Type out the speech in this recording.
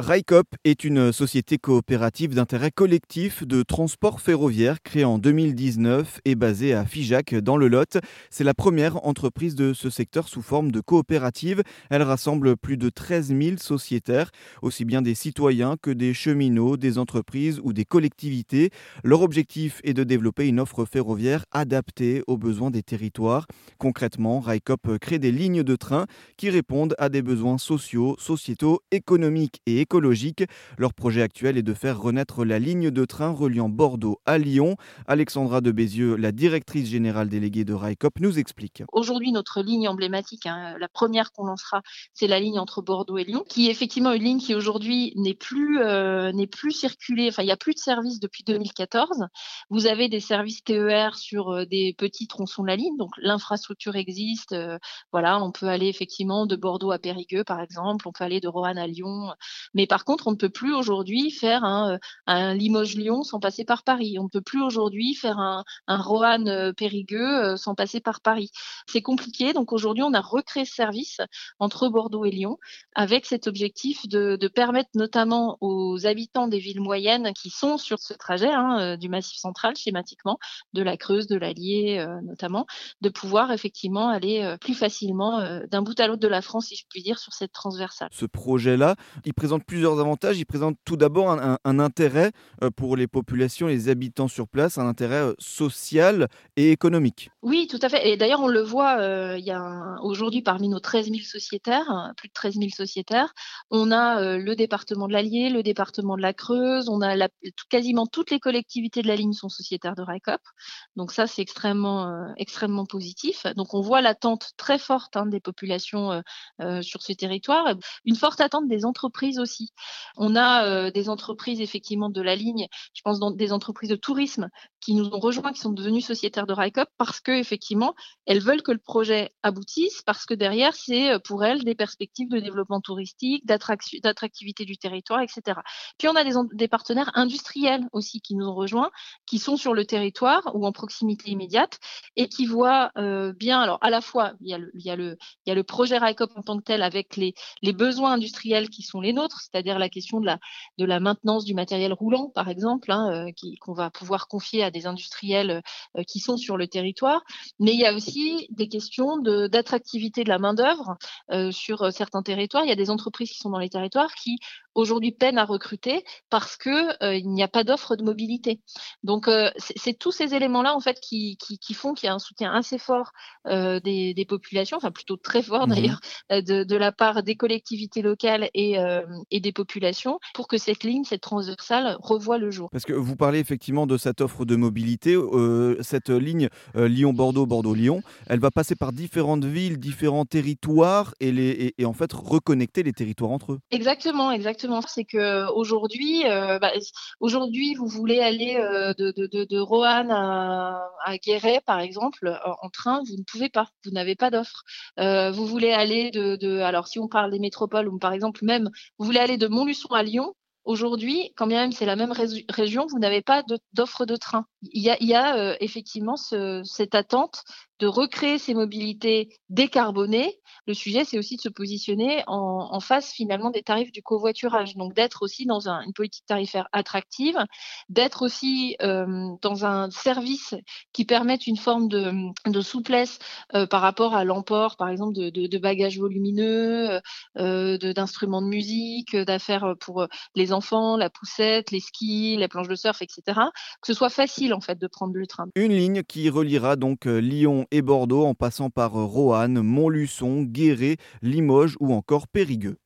RICOP est une société coopérative d'intérêt collectif de transport ferroviaire créée en 2019 et basée à Figeac dans le Lot. C'est la première entreprise de ce secteur sous forme de coopérative. Elle rassemble plus de 13 000 sociétaires, aussi bien des citoyens que des cheminots, des entreprises ou des collectivités. Leur objectif est de développer une offre ferroviaire adaptée aux besoins des territoires. Concrètement, RICOP crée des lignes de train qui répondent à des besoins sociaux, sociétaux, économiques et Leur projet actuel est de faire renaître la ligne de train reliant Bordeaux à Lyon. Alexandra de Bézieux, la directrice générale déléguée de RICOP, nous explique. Aujourd'hui, notre ligne emblématique, hein, la première qu'on lancera, c'est la ligne entre Bordeaux et Lyon, qui est effectivement une ligne qui aujourd'hui n'est plus, euh, plus circulée, enfin il n'y a plus de service depuis 2014. Vous avez des services TER sur euh, des petits tronçons de la ligne, donc l'infrastructure existe. Euh, voilà, on peut aller effectivement de Bordeaux à Périgueux, par exemple, on peut aller de Roanne à Lyon. Mais par contre, on ne peut plus aujourd'hui faire un, euh, Limoges-Lyon sans passer par Paris. On ne peut plus aujourd'hui faire un, un Roanne-Périgueux euh, sans passer par Paris. C'est compliqué. Donc aujourd'hui, on a recréé ce service entre Bordeaux et Lyon avec cet objectif de, permettre notamment aux habitants des villes moyennes qui sont sur ce trajet hein, euh, du Massif central schématiquement, de la Creuse, de l'Allier notamment, de pouvoir effectivement aller plus facilement d'un bout à l'autre de la France, si je puis dire, sur cette transversale. Ce projet-là, il présente plusieurs avantages. Il présente tout d'abord un, intérêt euh, pour les populations, les habitants sur place, un intérêt euh, social et économique. Oui, tout à fait. Et d'ailleurs, on le voit, euh, il y a aujourd'hui parmi nos 13 000 sociétaires, plus de 13 000 sociétaires, on a le département de l'Allier, le département de la Creuse, on a quasiment toutes les collectivités de la ligne sont sociétaires de RICOP. Donc ça, c'est extrêmement, extrêmement positif. Donc on voit l'attente très forte hein, des populations sur ce territoire, une forte attente des entreprises aussi. On a euh, des entreprises effectivement de la ligne, je pense des entreprises de tourisme qui nous ont rejoints, qui sont devenues sociétaires de RICOP parce que effectivement elles veulent que le projet aboutisse, parce que derrière c'est euh, pour elles des perspectives de développement touristique, d'attractivité du territoire, etc. Puis on a des, partenaires industriels aussi qui nous ont rejoints, qui sont sur le territoire ou en proximité immédiate et qui voient euh, bien, alors à la fois il y a le, projet RICOP en tant que tel avec les besoins industriels qui sont les nôtres, c'est-à-dire la question de la, de la maintenance du matériel roulant, par exemple, hein, euh, qu'on va pouvoir confier à des industriels euh, qui sont sur le territoire. Mais il y a aussi des questions d'attractivité de, la main-d'œuvre euh, sur certains territoires. Il y a des entreprises qui sont dans les territoires qui aujourd'hui peinent à recruter parce que il n'y a pas d'offre de mobilité. Donc c'est tous ces éléments-là en fait qui, qui, font qu'il y a un soutien assez fort des, des, populations, enfin plutôt très fort mmh d'ailleurs, de, de, la part des collectivités locales et, et des populations pour que cette ligne, cette transversale, revoie le jour. Parce que vous parlez effectivement de cette offre de mobilité. Euh, cette ligne euh, Lyon-Bordeaux, Bordeaux-Lyon, elle va passer par différentes villes, différents territoires et, les, et, en fait reconnecter les territoires entre eux. Exactement, exactement. C'est que aujourd'hui, euh, bah, aujourd'hui, vous voulez aller de, de, de, de, Roanne à, à Guéret, par exemple, en train, vous ne pouvez pas. Vous n'avez pas d'offre. vous voulez aller de, de, alors si on parle des métropoles ou par exemple même, vous voulez aller de Montluçon à Lyon, Aujourd'hui, quand bien même c'est la même région, vous n'avez pas d'offre de, train. Il y a, euh, effectivement ce, cette attente de recréer ces mobilités décarbonées. Le sujet, c'est aussi de se positionner en, face finalement des tarifs du covoiturage. Donc d'être aussi dans un, une politique tarifaire attractive, d'être aussi euh, dans un service qui permette une forme de, souplesse euh, par rapport à l'emport, par exemple, de, bagages volumineux, euh, d'instruments de, musique, d'affaires pour les enfants, la poussette, les skis, les planches de surf, etc. Que ce soit facile en fait de prendre le train. Une ligne qui reliera donc euh, Et Bordeaux en passant par Roanne, Montluçon, Guéret, Limoges ou encore Périgueux.